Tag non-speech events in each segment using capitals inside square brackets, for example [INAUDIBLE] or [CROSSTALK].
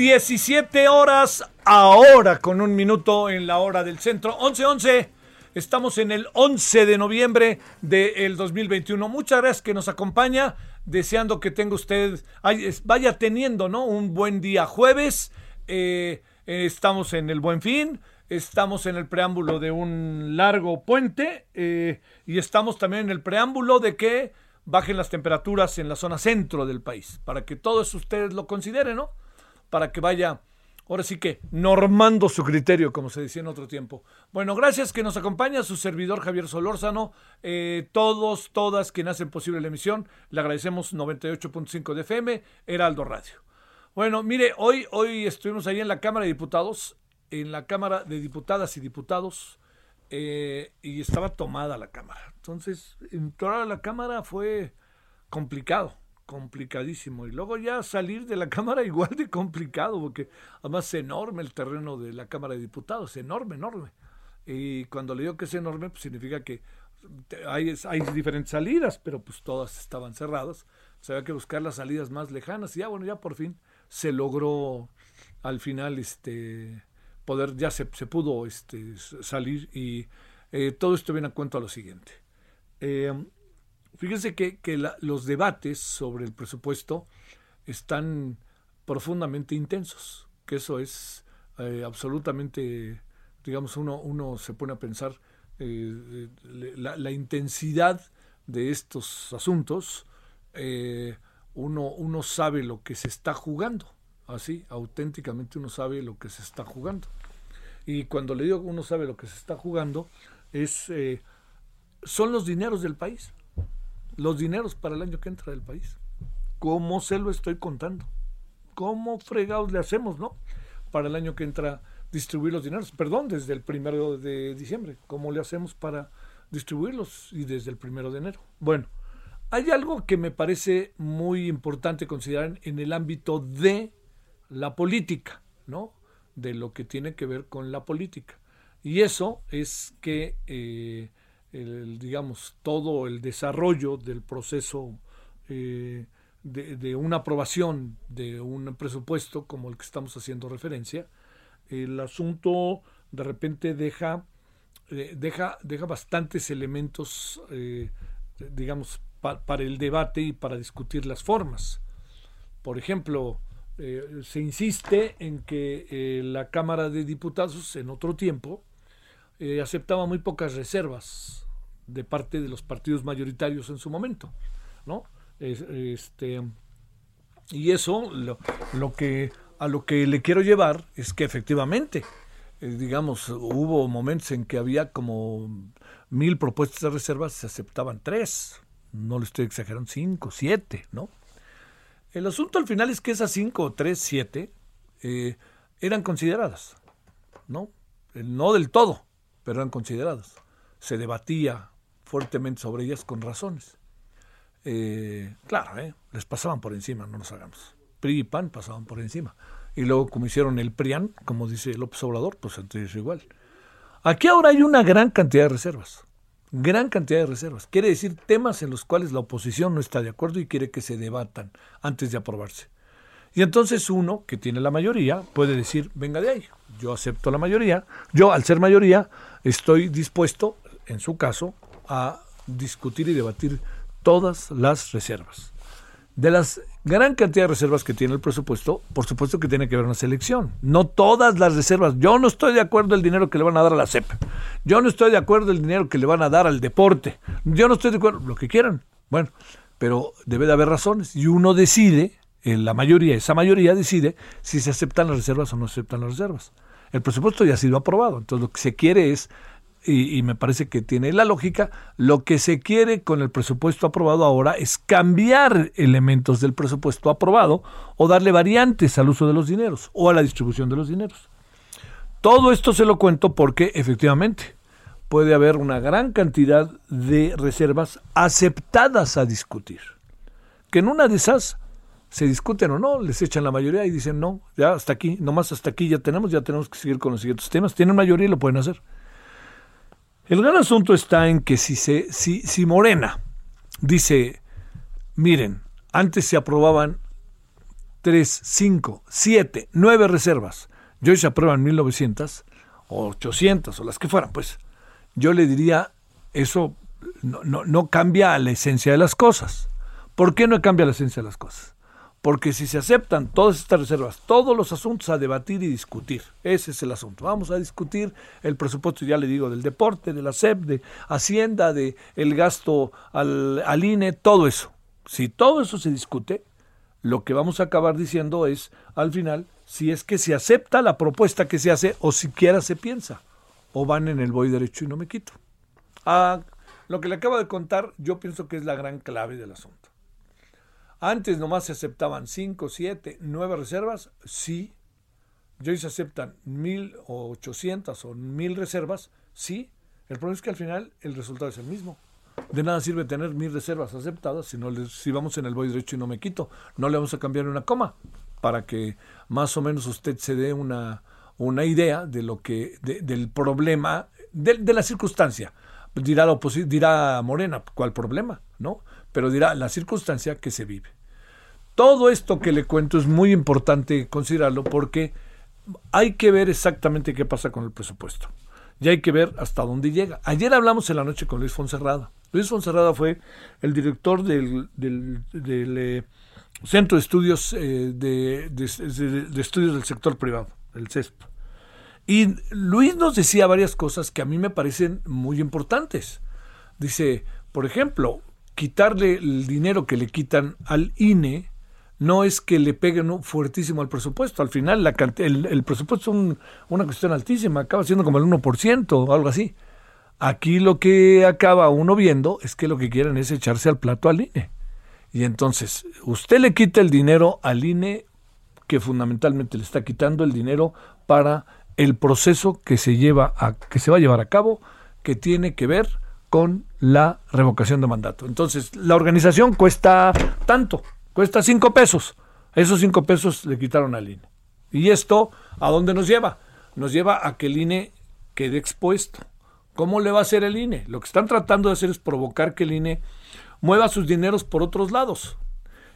17 horas ahora con un minuto en la hora del centro, 11:11. Estamos en el 11 de noviembre del 2021. Muchas gracias que nos acompaña, deseando que tenga usted, vaya teniendo, ¿no? Un buen día jueves. Eh, eh, estamos en el Buen Fin, estamos en el preámbulo de un largo puente eh, y estamos también en el preámbulo de que bajen las temperaturas en la zona centro del país, para que todo eso ustedes lo consideren, ¿no? Para que vaya, ahora sí que, normando su criterio, como se decía en otro tiempo. Bueno, gracias que nos acompaña su servidor Javier Solórzano, eh, todos, todas quienes hacen posible la emisión, le agradecemos 98.5 de FM, Heraldo Radio. Bueno, mire, hoy, hoy estuvimos ahí en la Cámara de Diputados, en la Cámara de Diputadas y Diputados, eh, y estaba tomada la cámara. Entonces, entrar a la cámara fue complicado, complicadísimo. Y luego ya salir de la cámara [LAUGHS] igual de complicado, porque además es enorme el terreno de la Cámara de Diputados, enorme, enorme. Y cuando le digo que es enorme, pues significa que hay, hay diferentes salidas, pero pues todas estaban cerradas. Pues había que buscar las salidas más lejanas. Y ya, bueno, ya por fin se logró al final este poder, ya se, se pudo este, salir y eh, todo esto viene a cuento a lo siguiente. Eh, fíjense que, que la- los debates sobre el presupuesto están profundamente intensos, que eso es eh, absolutamente, digamos, uno, uno se pone a pensar eh, eh, la, intensidad de estos asuntos, uno, uno sabe lo que se está jugando, así, auténticamente uno sabe lo que se está jugando. Y cuando le digo que uno sabe lo que se está jugando, es, son los dineros del país, los dineros para el año que entra del país. ¿Cómo se lo estoy contando? ¿Cómo fregados le hacemos, no? Para el año que entra distribuir los dineros. Perdón, desde el primero de diciembre. ¿Cómo le hacemos para distribuirlos? Y desde el primero de enero. Bueno, hay algo que me parece muy importante considerar en el ámbito de la política, ¿no? De lo que tiene que ver con la política. Y eso es que, eh, digamos, todo el desarrollo del proceso eh, de, una aprobación de un presupuesto como el que estamos haciendo referencia, el asunto de repente deja, eh, deja, deja bastantes elementos, eh, digamos, pa- para el debate y para discutir las formas. Por ejemplo, se insiste en que la Cámara de Diputados en otro tiempo eh, aceptaba muy pocas reservas de parte de los partidos mayoritarios en su momento, ¿no? Es- este, y eso lo, lo que a lo que le quiero llevar es que efectivamente, eh, digamos, hubo momentos en que había como mil propuestas de reservas, se aceptaban tres, no le estoy exagerando, cinco, siete, ¿no? El asunto al final es que esas cinco, tres, siete eh, eran consideradas, ¿no? No del todo, pero eran consideradas. Se debatía fuertemente sobre ellas con razones. Eh, claro, ¿eh? les pasaban por encima, no nos hagamos. PRI y PAN pasaban por encima. Y luego, como hicieron el PRIAN, como dice López Obrador, pues entonces igual. Aquí ahora hay una gran cantidad de reservas. Gran cantidad de reservas. Quiere decir temas en los cuales la oposición no está de acuerdo y quiere que se debatan antes de aprobarse. Y entonces uno, que tiene la mayoría, puede decir, venga de ahí, yo acepto la mayoría, yo al ser mayoría estoy dispuesto, en su caso, a discutir y debatir todas las reservas. De las gran cantidad de reservas que tiene el presupuesto, por supuesto que tiene que haber una selección. No todas las reservas. Yo no estoy de acuerdo el dinero que le van a dar a la CEP. Yo no estoy de acuerdo el dinero que le van a dar al deporte. Yo no estoy de acuerdo, lo que quieran. Bueno, pero debe de haber razones. Y uno decide, la mayoría, esa mayoría decide si se aceptan las reservas o no se aceptan las reservas. El presupuesto ya ha sido aprobado. Entonces lo que se quiere es y, me parece que tiene la lógica, lo que se quiere con el presupuesto aprobado ahora es cambiar elementos del presupuesto aprobado o darle variantes al uso de los dineros o a la distribución de los dineros. Todo esto se lo cuento porque efectivamente puede haber una gran cantidad de reservas aceptadas a discutir. Que en una de esas se discuten o no, les echan la mayoría y dicen no, ya hasta aquí, nomás hasta aquí ya tenemos, ya tenemos que seguir con los siguientes temas. Tienen mayoría y lo pueden hacer. El gran asunto está en que si, se, si, si Morena dice, miren, antes se aprobaban 3, 5, 7, 9 reservas, y hoy se aprueban 1900 o 800 o las que fueran, pues yo le diría, eso no, no, no cambia la esencia de las cosas. ¿Por qué no cambia la esencia de las cosas? Porque si se aceptan todas estas reservas, todos los asuntos a debatir y discutir, ese es el asunto. Vamos a discutir el presupuesto, ya le digo, del deporte, de la SEP, de Hacienda, de el gasto al, al INE, todo eso. Si todo eso se discute, lo que vamos a acabar diciendo es, al final, si es que se acepta la propuesta que se hace o siquiera se piensa, o van en el voy derecho y no me quito. Ah, lo que le acabo de contar, yo pienso que es la gran clave del asunto. Antes nomás se aceptaban 5, 7, 9 reservas, sí. Y hoy se aceptan 1.800 o 1.000 reservas, sí. El problema es que al final el resultado es el mismo. De nada sirve tener mil reservas aceptadas si, no si vamos en el voy derecho y no me quito. No le vamos a cambiar una coma para que más o menos usted se dé una, una idea de lo que, del problema, de, de la circunstancia. Dirá, la dirá Morena, ¿cuál problema? ¿No? Pero dirá la circunstancia que se vive. Todo esto que le cuento es muy importante considerarlo porque hay que ver exactamente qué pasa con el presupuesto. Y hay que ver hasta dónde llega. Ayer hablamos en la noche con Luis Fonserrada. Luis Fonserrada fue el director del, eh, Centro de Estudios eh, de, Estudios del Sector Privado, el CESP. Y Luis nos decía varias cosas que a mí me parecen muy importantes. Dice, por ejemplo, quitarle el dinero que le quitan al INE no es que le peguen fuertísimo al presupuesto. Al final el, presupuesto es una cuestión altísima, acaba siendo como el 1% o algo así. Aquí lo que acaba uno viendo es que lo que quieren es echarse al plato al INE. Y entonces, usted le quita el dinero al INE, que fundamentalmente le está quitando el dinero para el proceso que se lleva que se va a llevar a cabo, que tiene que ver con la revocación de mandato. Entonces, la organización cuesta tanto, cuesta cinco pesos. Esos cinco pesos le quitaron al INE. ¿Y esto a dónde nos lleva? Nos lleva a que el INE quede expuesto. ¿Cómo le va a hacer el INE? Lo que están tratando de hacer es provocar que el INE mueva sus dineros por otros lados.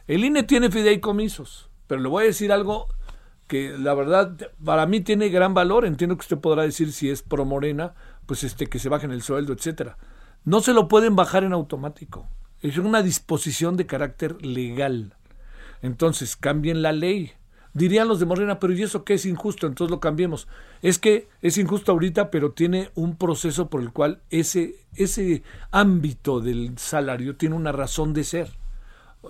El INE tiene fideicomisos, pero le voy a decir algo que la verdad para mí tiene gran valor. Entiendo que usted podrá decir si es pro Morena, pues este que se bajen el sueldo, etcétera. No se lo pueden bajar en automático. Es una disposición de carácter legal. Entonces, cambien la ley. Dirían los de Morena, pero ¿y eso qué es injusto? Entonces lo cambiemos. Es que es injusto ahorita, pero tiene un proceso por el cual ese, ese ámbito del salario tiene una razón de ser.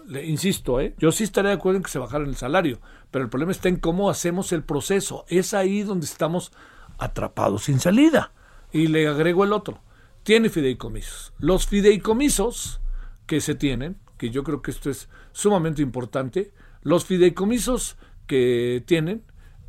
Le, insisto, ¿eh? yo sí estaría de acuerdo en que se bajara el salario, pero el problema está en cómo hacemos el proceso. Es ahí donde estamos atrapados sin salida. Y le agrego el otro tiene fideicomisos. Los fideicomisos que se tienen, que yo creo que esto es sumamente importante, los fideicomisos que tienen,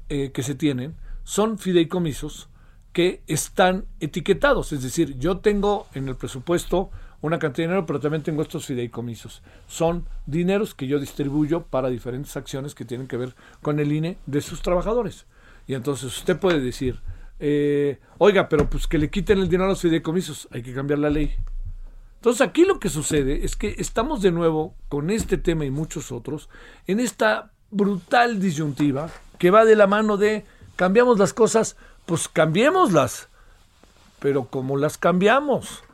eh, que se tienen, son fideicomisos que están etiquetados. Es decir, yo tengo en el presupuesto una cantidad de dinero, pero también tengo estos fideicomisos. Son dineros que yo distribuyo para diferentes acciones que tienen que ver con el INE de sus trabajadores. Y entonces usted puede decir, eh, oiga, pero pues que le quiten el dinero a los fideicomisos, hay que cambiar la ley. Entonces aquí lo que sucede es que estamos de nuevo con este tema y muchos otros en esta brutal disyuntiva que va de la mano de cambiamos las cosas, pues cambiémoslas. Pero ¿cómo las cambiamos?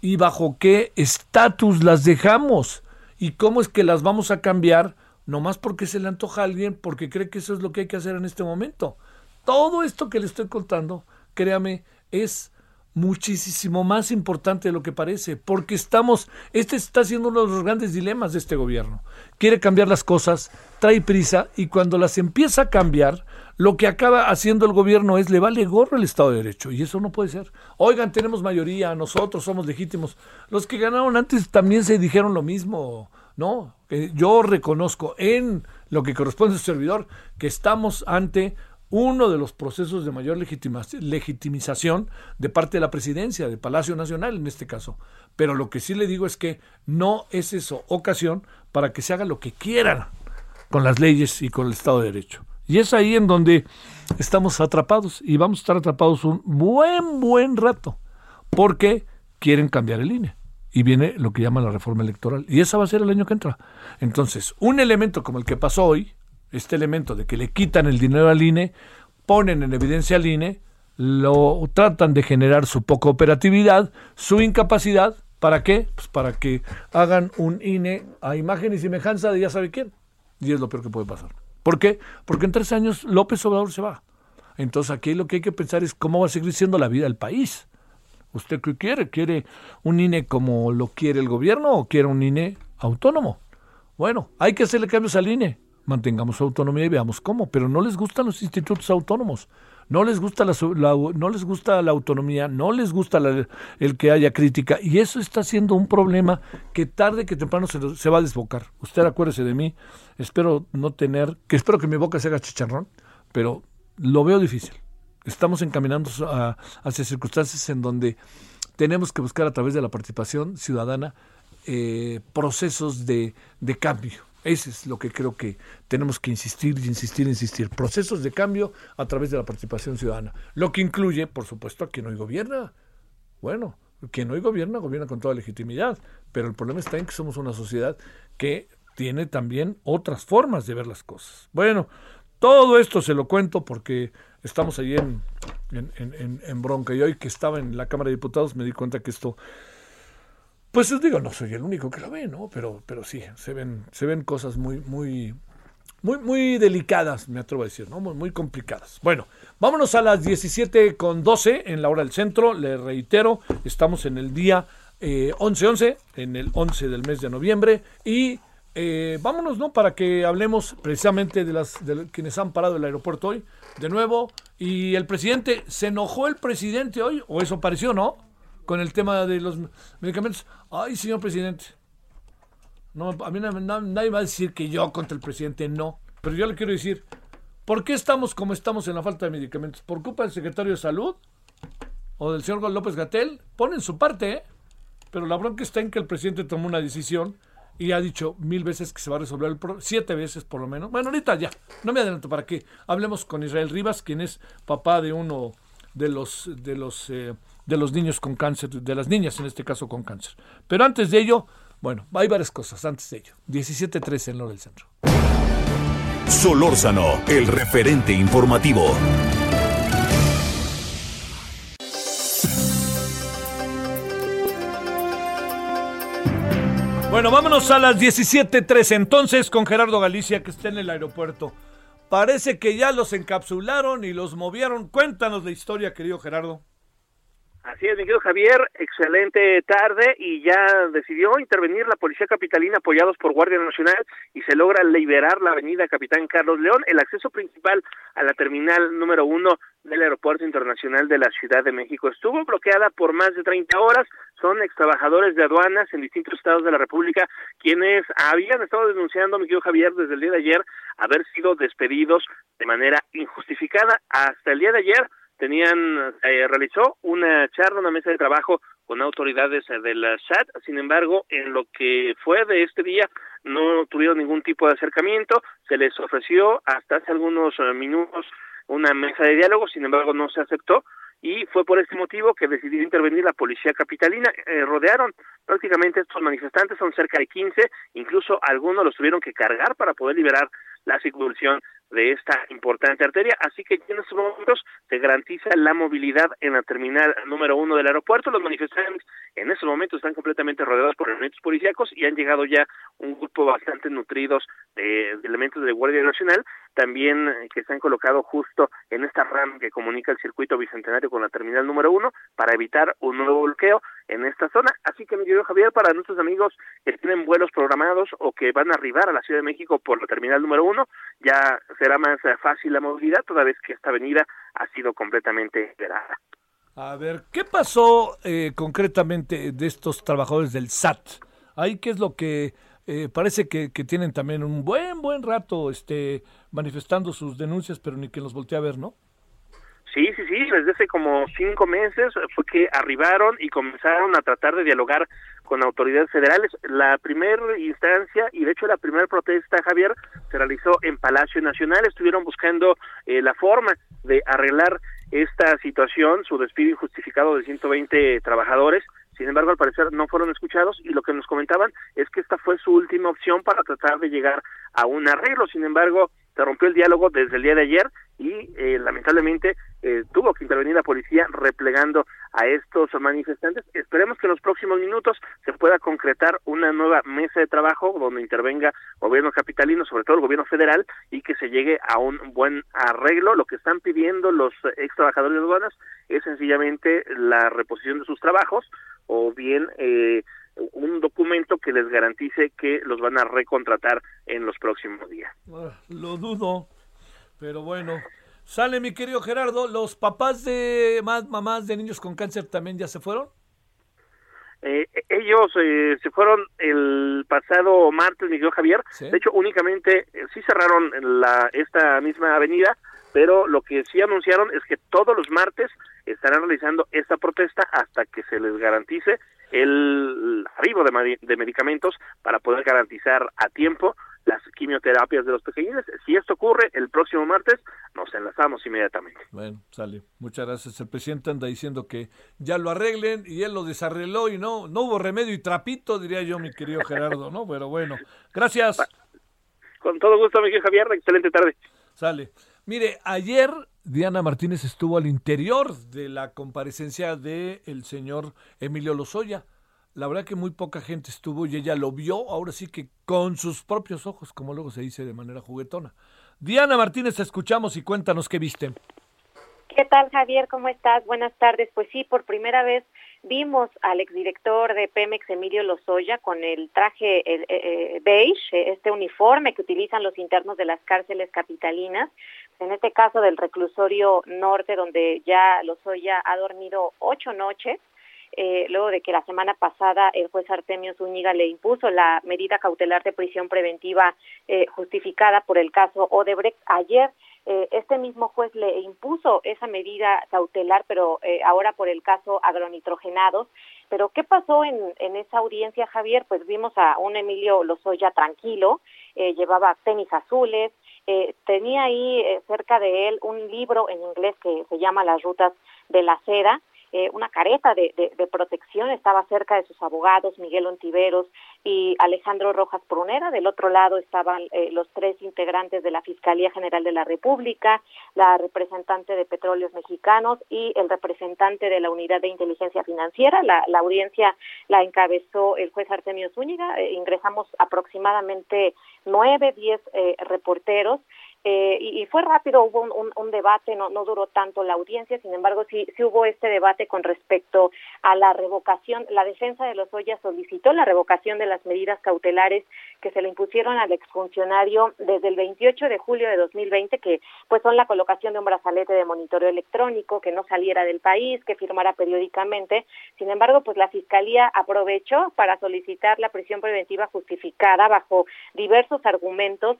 ¿Y bajo qué estatus las dejamos? ¿Y cómo es que las vamos a cambiar? Nomás porque se le antoja a alguien, porque cree que eso es lo que hay que hacer en este momento. Todo esto que le estoy contando, créame, es muchísimo más importante de lo que parece, porque estamos, este está siendo uno de los grandes dilemas de este gobierno. Quiere cambiar las cosas, trae prisa y cuando las empieza a cambiar, lo que acaba haciendo el gobierno es le vale gorro el Estado de Derecho y eso no puede ser. Oigan, tenemos mayoría, nosotros somos legítimos. Los que ganaron antes también se dijeron lo mismo, ¿no? Yo reconozco en lo que corresponde a su servidor que estamos ante uno de los procesos de mayor legitimización de parte de la presidencia, de Palacio Nacional en este caso. Pero lo que sí le digo es que no es eso ocasión para que se haga lo que quieran con las leyes y con el Estado de Derecho. Y es ahí en donde estamos atrapados y vamos a estar atrapados un buen, buen rato, porque quieren cambiar el INE. Y viene lo que llama la reforma electoral. Y esa va a ser el año que entra. Entonces, un elemento como el que pasó hoy, este elemento de que le quitan el dinero al INE, ponen en evidencia al INE, lo tratan de generar su poca operatividad, su incapacidad, ¿para qué? Pues para que hagan un INE a imagen y semejanza de ya sabe quién. Y es lo peor que puede pasar. ¿Por qué? Porque en tres años López Obrador se va. Entonces aquí lo que hay que pensar es cómo va a seguir siendo la vida del país. ¿Usted qué quiere? ¿Quiere un INE como lo quiere el gobierno o quiere un INE autónomo? Bueno, hay que hacerle cambios al INE mantengamos autonomía y veamos cómo. Pero no les gustan los institutos autónomos, no les gusta la, no les gusta la autonomía, no les gusta el que haya crítica y eso está siendo un problema que tarde que temprano se, va a desbocar. Usted acuérdese de mí, espero no tener, que espero que mi boca se haga chicharrón, pero lo veo difícil. Estamos encaminando a, hacia circunstancias en donde tenemos que buscar a través de la participación ciudadana eh, procesos de cambio eso es lo que creo que tenemos que insistir, insistir, insistir. Procesos de cambio a través de la participación ciudadana. Lo que incluye, por supuesto, a quien hoy gobierna. Bueno, quien hoy gobierna, gobierna con toda legitimidad. Pero el problema está en que somos una sociedad que tiene también otras formas de ver las cosas. Bueno, todo esto se lo cuento porque estamos ahí en, en, en bronca. Y hoy que estaba en la Cámara de Diputados me di cuenta que esto pues digo, no soy el único que lo ve, ¿no? Pero, pero sí, se ven, se ven cosas muy, muy, muy, muy delicadas, me atrevo a decir, ¿no? Muy, muy complicadas. Bueno, vámonos a las 17 con 12 en la hora del centro. Le reitero, estamos en el día 11-11, eh, en el 11 del mes de noviembre. Y eh, vámonos, ¿no? Para que hablemos precisamente de las de quienes han parado el aeropuerto hoy. De nuevo, y el presidente, ¿se enojó el presidente hoy? ¿O eso pareció, no? Con el tema de los medicamentos. Ay, señor presidente. No, a mí nadie va a decir que yo contra el presidente, no. Pero yo le quiero decir, ¿por qué estamos como estamos en la falta de medicamentos? ¿Por culpa del secretario de Salud? ¿O del señor López Gatel? Ponen su parte, ¿eh? Pero la bronca está en que el presidente tomó una decisión y ha dicho mil veces que se va a resolver el problema, siete veces por lo menos. Bueno, ahorita ya, no me adelanto para que hablemos con Israel Rivas, quien es papá de uno de los, de los eh, de los niños con cáncer, de las niñas en este caso con cáncer. Pero antes de ello, bueno, hay varias cosas antes de ello. 17.13 en lo del centro. Solórzano, el referente informativo. Bueno, vámonos a las 17.13 entonces con Gerardo Galicia que está en el aeropuerto. Parece que ya los encapsularon y los movieron. Cuéntanos la historia, querido Gerardo. Así es, mi querido Javier, excelente tarde y ya decidió intervenir la Policía Capitalina apoyados por Guardia Nacional y se logra liberar la avenida Capitán Carlos León, el acceso principal a la terminal número uno del Aeropuerto Internacional de la Ciudad de México. Estuvo bloqueada por más de 30 horas, son ex trabajadores de aduanas en distintos estados de la República quienes habían estado denunciando, mi querido Javier, desde el día de ayer haber sido despedidos de manera injustificada. Hasta el día de ayer tenían eh, realizó una charla, una mesa de trabajo con autoridades eh, del SAT. Sin embargo, en lo que fue de este día no tuvieron ningún tipo de acercamiento. Se les ofreció hasta hace algunos eh, minutos una mesa de diálogo, sin embargo no se aceptó y fue por este motivo que decidió intervenir la policía capitalina. rodearon prácticamente estos manifestantes, son cerca de 15, incluso algunos los tuvieron que cargar para poder liberar la circulación de esta importante arteria, así que en estos momentos se garantiza la movilidad en la terminal número uno del aeropuerto. Los manifestantes en estos momentos están completamente rodeados por elementos policíacos y han llegado ya un grupo bastante nutridos de, elementos de Guardia Nacional, también eh, que se han colocado justo en esta RAM que comunica el circuito bicentenario con la terminal número uno para evitar un nuevo bloqueo en esta zona. Así que, mi querido Javier, para nuestros amigos que tienen vuelos programados o que van a arribar a la Ciudad de México por la terminal número uno, ya será más eh, fácil la movilidad, toda vez que esta avenida ha sido completamente esperada. A ver, ¿qué pasó eh, concretamente de estos trabajadores del SAT? Ahí, ¿qué es lo que eh, parece que, tienen también un buen, buen rato este, manifestando sus denuncias, pero ni que los voltee a ver, ¿no? Sí, sí, sí, desde hace como cinco meses fue que arribaron y comenzaron a tratar de dialogar con autoridades federales. La primera instancia, y de hecho la primera protesta, Javier, se realizó en Palacio Nacional. Estuvieron buscando eh, la forma de arreglar esta situación, su despido injustificado de 120 trabajadores. Sin embargo, al parecer no fueron escuchados y lo que nos comentaban es que esta fue su última opción para tratar de llegar a un arreglo. Sin embargo, se rompió el diálogo desde el día de ayer y eh, lamentablemente eh, tuvo que intervenir la policía replegando a estos manifestantes. Esperemos que en los próximos minutos se pueda concretar una nueva mesa de trabajo donde intervenga gobierno capitalino, sobre todo el gobierno federal, y que se llegue a un buen arreglo. Lo que están pidiendo los ex trabajadores de aduanas es sencillamente la reposición de sus trabajos o bien eh, un documento que les garantice que los van a recontratar en los próximos días. Ah, lo dudo, pero bueno. Sale mi querido Gerardo, ¿los papás de más mamás de niños con cáncer también ya se fueron? Eh, ellos eh, se fueron el pasado martes, mi querido Javier. De hecho, únicamente eh, sí cerraron la, esta misma avenida, pero lo que sí anunciaron es que todos los martes estarán realizando esta protesta hasta que se les garantice el arribo de, de medicamentos para poder garantizar a tiempo las quimioterapias de los pequeñines. Si esto ocurre el próximo martes, nos enlazamos inmediatamente. Bueno, sale. Muchas gracias. El presidente anda diciendo que ya lo arreglen y él lo desarregló y no, no hubo remedio y trapito, diría yo, mi querido Gerardo, ¿no? Pero bueno, gracias. Con todo gusto, mi querido Javier. Excelente tarde. Sale. Mire, ayer Diana Martínez estuvo al interior de la comparecencia del el señor Emilio Lozoya. La verdad que muy poca gente estuvo y ella lo vio, ahora sí que con sus propios ojos, como luego se dice de manera juguetona. Diana Martínez, escuchamos y cuéntanos qué viste. ¿Qué tal, Javier? ¿Cómo estás? Buenas tardes. Pues sí, por primera vez vimos al exdirector de Pemex, Emilio Lozoya, con el traje eh, eh, beige, este uniforme que utilizan los internos de las cárceles capitalinas, en este caso del reclusorio norte, donde ya Lozoya ha dormido ocho noches, eh, luego de que la semana pasada el juez Artemio Zúñiga le impuso la medida cautelar de prisión preventiva eh, justificada por el caso Odebrecht. Ayer eh, este mismo juez le impuso esa medida cautelar, pero ahora por el caso agronitrogenados. Pero ¿qué pasó en, en esa audiencia, Javier? Pues vimos a un Emilio Lozoya tranquilo, llevaba tenis azules, eh, tenía ahí eh, cerca de él un libro en inglés que se llama Las Rutas de la Seda, eh, una careta de, de, protección, estaba cerca de sus abogados, Miguel Ontiveros y Alejandro Rojas Prunera. Del otro lado estaban eh, los tres integrantes de la Fiscalía General de la República, la representante de Petróleos Mexicanos y el representante de la Unidad de Inteligencia Financiera. La, audiencia la encabezó el juez Artemio Zúñiga. Eh, ingresamos aproximadamente nueve, diez reporteros eh, y, fue rápido, hubo un, debate, no, no duró tanto la audiencia, sin embargo sí, sí hubo este debate con respecto a la revocación, la defensa de los Ollas solicitó la revocación de las medidas cautelares que se le impusieron al exfuncionario desde el 28 de julio de 2020, que pues son la colocación de un brazalete de monitoreo electrónico, que no saliera del país, que firmara periódicamente. Sin embargo, pues la Fiscalía aprovechó para solicitar la prisión preventiva justificada bajo diversos argumentos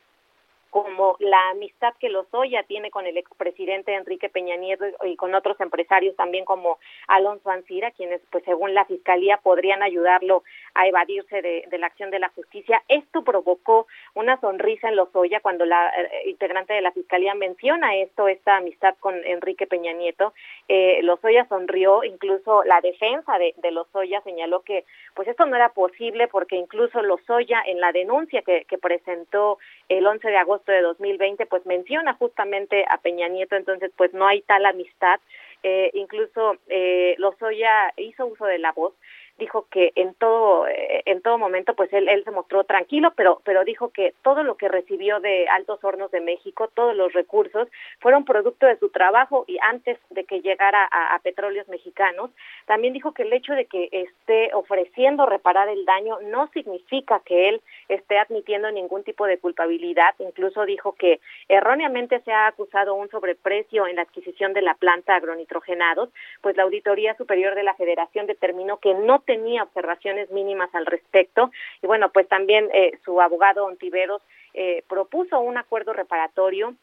como la amistad que Lozoya tiene con el expresidente Enrique Peña Nieto y con otros empresarios también como Alonso Ancira, quienes pues según la fiscalía podrían ayudarlo a evadirse de, la acción de la justicia. Esto provocó una sonrisa en Lozoya cuando la eh, integrante de la Fiscalía menciona esto, esta amistad con Enrique Peña Nieto. Eh, Lozoya sonrió, incluso la defensa de, de Lozoya señaló que pues esto no era posible porque incluso Lozoya en la denuncia que, presentó el 11 de agosto de 2020 pues menciona justamente a Peña Nieto, entonces pues no hay tal amistad. Eh, incluso eh, Lozoya hizo uso de la voz dijo que en todo eh, en todo momento pues él, él se mostró tranquilo pero pero dijo que todo lo que recibió de Altos Hornos de México todos los recursos fueron producto de su trabajo y antes de que llegara a, a petróleos mexicanos. También dijo que el hecho de que esté ofreciendo reparar el daño no significa que él esté admitiendo ningún tipo de culpabilidad. Incluso dijo que erróneamente se ha acusado un sobreprecio en la adquisición de la planta agronitrogenados pues la auditoría superior de la Federación determinó que no tenía observaciones mínimas al respecto. Y bueno, pues también eh, su abogado Ontiveros eh, propuso un acuerdo reparatorio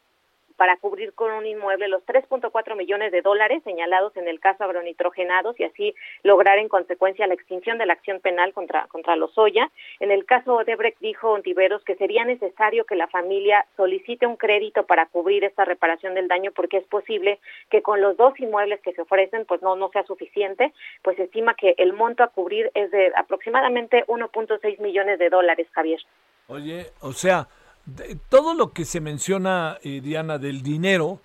para cubrir con un inmueble los 3.4 millones de dólares señalados en el caso agronitrogenados y así lograr en consecuencia la extinción de la acción penal contra, contra Lozoya. En el caso Odebrecht dijo Ontiveros que sería necesario que la familia solicite un crédito para cubrir esta reparación del daño porque es posible que con los dos inmuebles que se ofrecen pues no, no sea suficiente, pues se estima que el monto a cubrir es de aproximadamente 1.6 millones de dólares, Javier. Oye, o sea, todo lo que se menciona, eh, Diana, del dinero,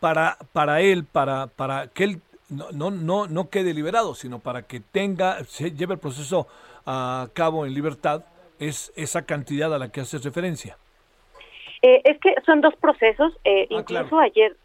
para, para él, para, para que él no, no, no, no quede liberado, sino para que tenga, se lleve el proceso a cabo en libertad, es esa cantidad a la que hace referencia. Eh, es que son dos procesos, eh, ah, incluso ayer,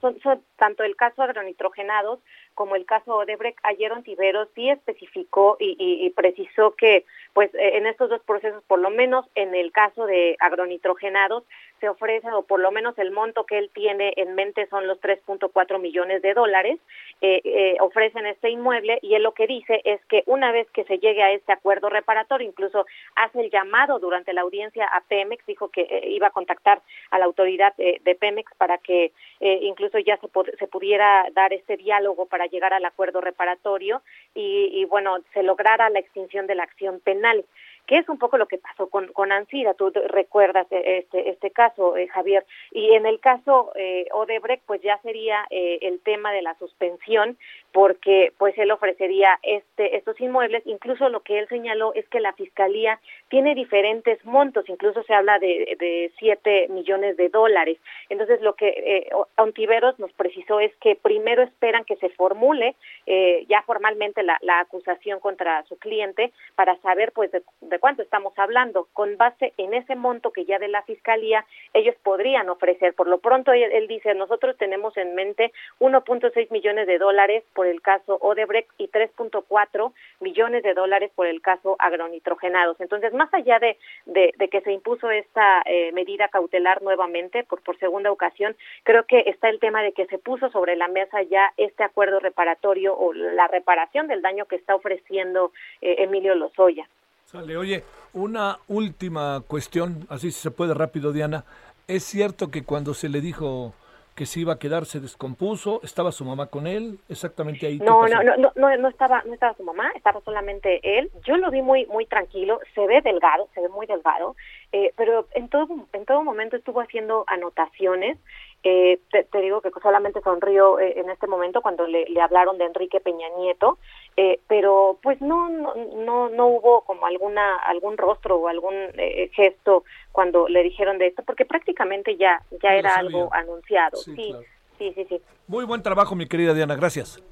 son, son, tanto el caso agronitrogenados como el caso Odebrecht, ayer Ontiveros sí especificó y, y, precisó que pues eh, en estos dos procesos, por lo menos en el caso de agronitrogenados, se ofrece, o por lo menos el monto que él tiene en mente son los 3.4 millones de dólares, eh, eh, ofrecen este inmueble y él lo que dice es que una vez que se llegue a este acuerdo reparatorio, incluso hace el llamado durante la audiencia a Pemex, dijo que eh, iba a contactar a la autoridad eh, de Pemex para que eh, incluso ya se, se pudiera dar este diálogo para llegar al acuerdo reparatorio y, y bueno, se lograra la extinción de la acción penal que es un poco lo que pasó con, con Ansira, tú recuerdas eh, este, este caso, eh, Javier, y en el caso eh, Odebrecht, pues ya sería eh, el tema de la suspensión, porque pues él ofrecería este, estos inmuebles, incluso lo que él señaló es que la Fiscalía tiene diferentes montos, incluso se habla de, de 7 millones de dólares, entonces lo que eh, Ontiveros nos precisó es que primero esperan que se formule eh, ya formalmente la, la acusación contra su cliente para saber pues de, de cuánto estamos hablando. Con base en ese monto que ya de la Fiscalía ellos podrían ofrecer. Por lo pronto él, dice, nosotros tenemos en mente 1.6 millones de dólares por el caso Odebrecht y 3.4 millones de dólares por el caso agronitrogenados. Entonces, más allá de, de, de que se impuso esta eh, medida cautelar nuevamente por, por segunda ocasión, creo que está el tema de que se puso sobre la mesa ya este acuerdo reparatorio o la reparación del daño que está ofreciendo eh, Emilio Lozoya. Sale, oye, una última cuestión, así se puede rápido, Diana. ¿Es cierto que cuando se le dijo que se iba a quedar se descompuso? ¿Estaba su mamá con él? Exactamente ahí. No, no, no, no, no estaba, no estaba su mamá, estaba solamente él. Yo lo vi muy, muy tranquilo. Se ve delgado, se ve muy delgado, eh, pero en todo, en todo momento estuvo haciendo anotaciones. Eh, te, te, digo que solamente sonrió eh, en este momento cuando le, le, hablaron de Enrique Peña Nieto, eh, pero pues no, no, no, no hubo como alguna, algún rostro o algún eh, gesto cuando le dijeron de esto, porque prácticamente ya, ya era algo anunciado. Sí sí, claro. sí, sí, sí. Muy buen trabajo, mi querida Diana, gracias.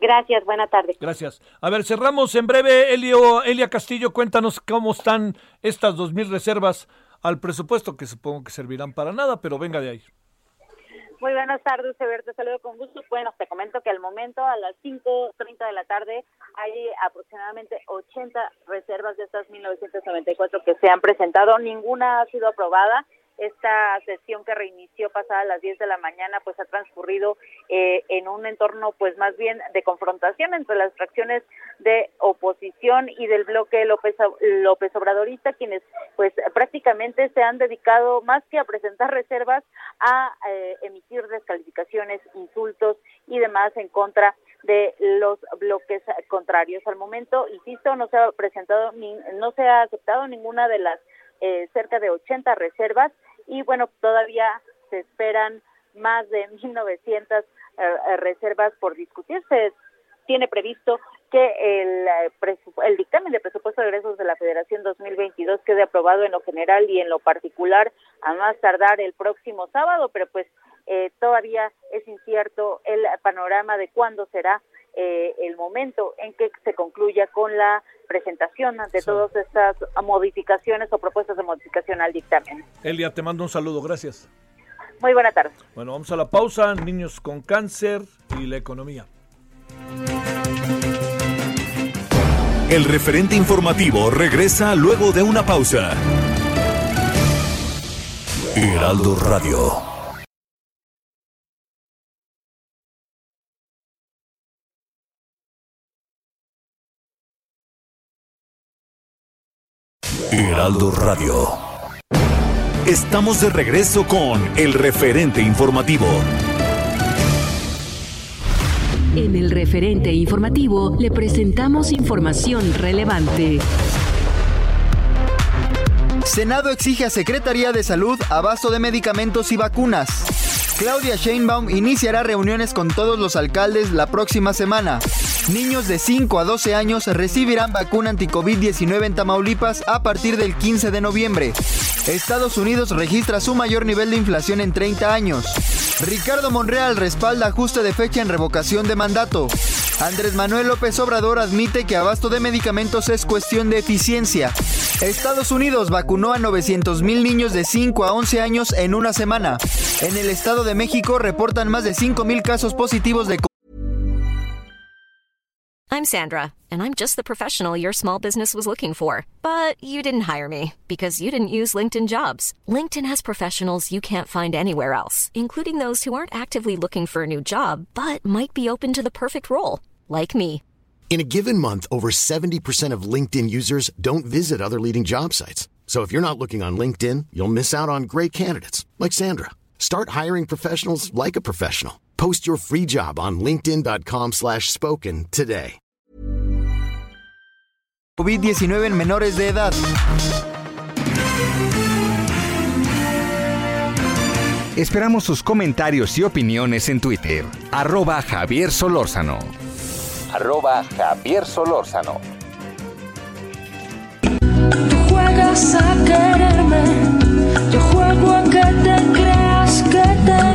Gracias, buena tarde. Gracias. A ver, cerramos en breve. Elio, Elia Castillo, cuéntanos cómo están estas dos mil reservas al presupuesto, que supongo que servirán para nada, pero venga de ahí. Muy buenas tardes, Eber, te saludo con gusto. Bueno, te comento que al momento, a las 5.30 de la tarde, hay aproximadamente 80 reservas de estas 1994 que se han presentado. Ninguna ha sido aprobada esta sesión que reinició pasada las 10 de la mañana pues ha transcurrido eh, en un entorno pues más bien de confrontación entre las fracciones de oposición y del bloque López, López Obradorista quienes pues prácticamente se han dedicado más que a presentar reservas a eh, emitir descalificaciones, insultos y demás en contra de los bloques contrarios. Al momento, insisto, no se ha presentado, ni, no se ha aceptado ninguna de las eh, cerca de 80 reservas y bueno, todavía se esperan más de [LAUGHS] 1.900 eh, reservas por discutir. Se tiene previsto que el, eh, el dictamen de presupuesto de egresos de la Federación 2022 quede aprobado en lo general y en lo particular a más tardar el próximo sábado, pero pues eh, todavía es incierto el panorama de cuándo será eh, el momento en que se concluya con la presentación de todas estas modificaciones o propuestas de modificación al dictamen. Elia, te mando un saludo, gracias. Muy buena tarde. Bueno, vamos a la pausa, niños con cáncer y la economía. El referente informativo regresa luego de una pausa. Heraldo Radio. Heraldo Radio. Estamos de regreso con el referente informativo. En el referente informativo le presentamos información relevante. Senado exige a Secretaría de Salud abasto de medicamentos y vacunas. Claudia Sheinbaum iniciará reuniones con todos los alcaldes la próxima semana. Niños de 5 a 12 años recibirán vacuna anti-COVID-19 en Tamaulipas a partir del 15 de noviembre. Estados Unidos registra su mayor nivel de inflación en 30 años. Ricardo Monreal respalda ajuste de fecha en revocación de mandato. Andrés Manuel López Obrador admite que abasto de medicamentos es cuestión de eficiencia. Estados Unidos vacunó a 900 mil niños de 5 a 11 años en una semana. En el Estado de México reportan más de 5 mil casos positivos de I'm Sandra, and I'm just the professional your small business was looking for. But you didn't hire me because you didn't use LinkedIn jobs. LinkedIn has professionals you can't find anywhere else, including those who aren't actively looking for a new job but might be open to the perfect role, like me. In a given month, over 70% of LinkedIn users don't visit other leading job sites. So if you're not looking on LinkedIn, you'll miss out on great candidates like Sandra. Start hiring professionals like a professional. Post your free job on linkedin.com/spoken slash spoken today. COVID-19 en menores de edad. Esperamos sus comentarios y opiniones en Twitter. Arroba Javier Solórzano. Arroba Javier Solórzano. Tú juegas a quererme, yo juego a que te creas que te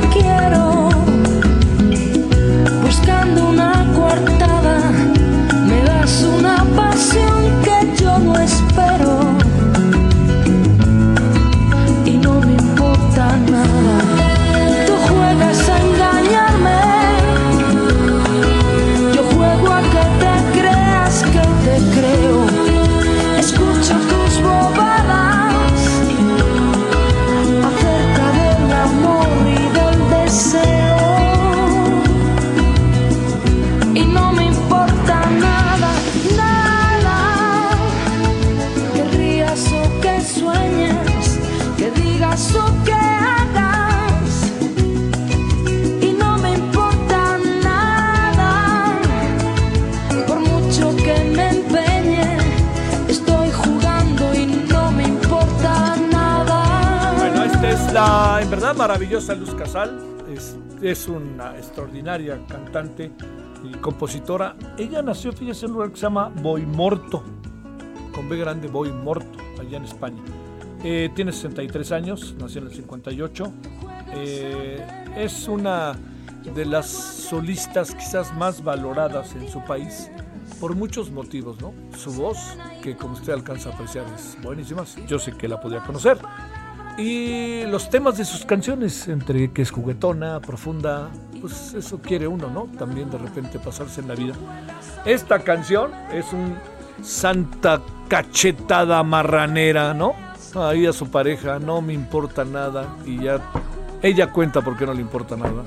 Es, una extraordinaria cantante y compositora. Ella nació, fíjese, en un lugar que se llama Boimorto, con B grande, Boimorto, allá en España. Eh, tiene 63 años, nació en el 58. Eh, es una de las solistas quizás más valoradas en su país por muchos motivos, ¿no? Su voz, que como usted alcanza a apreciar, es buenísima. Yo sé que la podría conocer. Y los temas de sus canciones, entre que es juguetona, profunda, pues eso quiere uno, ¿no? También de repente pasarse en la vida. Esta canción es un santa cachetada marranera, ¿no? Ahí a su pareja, no me importa nada. Y ya ella cuenta por qué no le importa nada.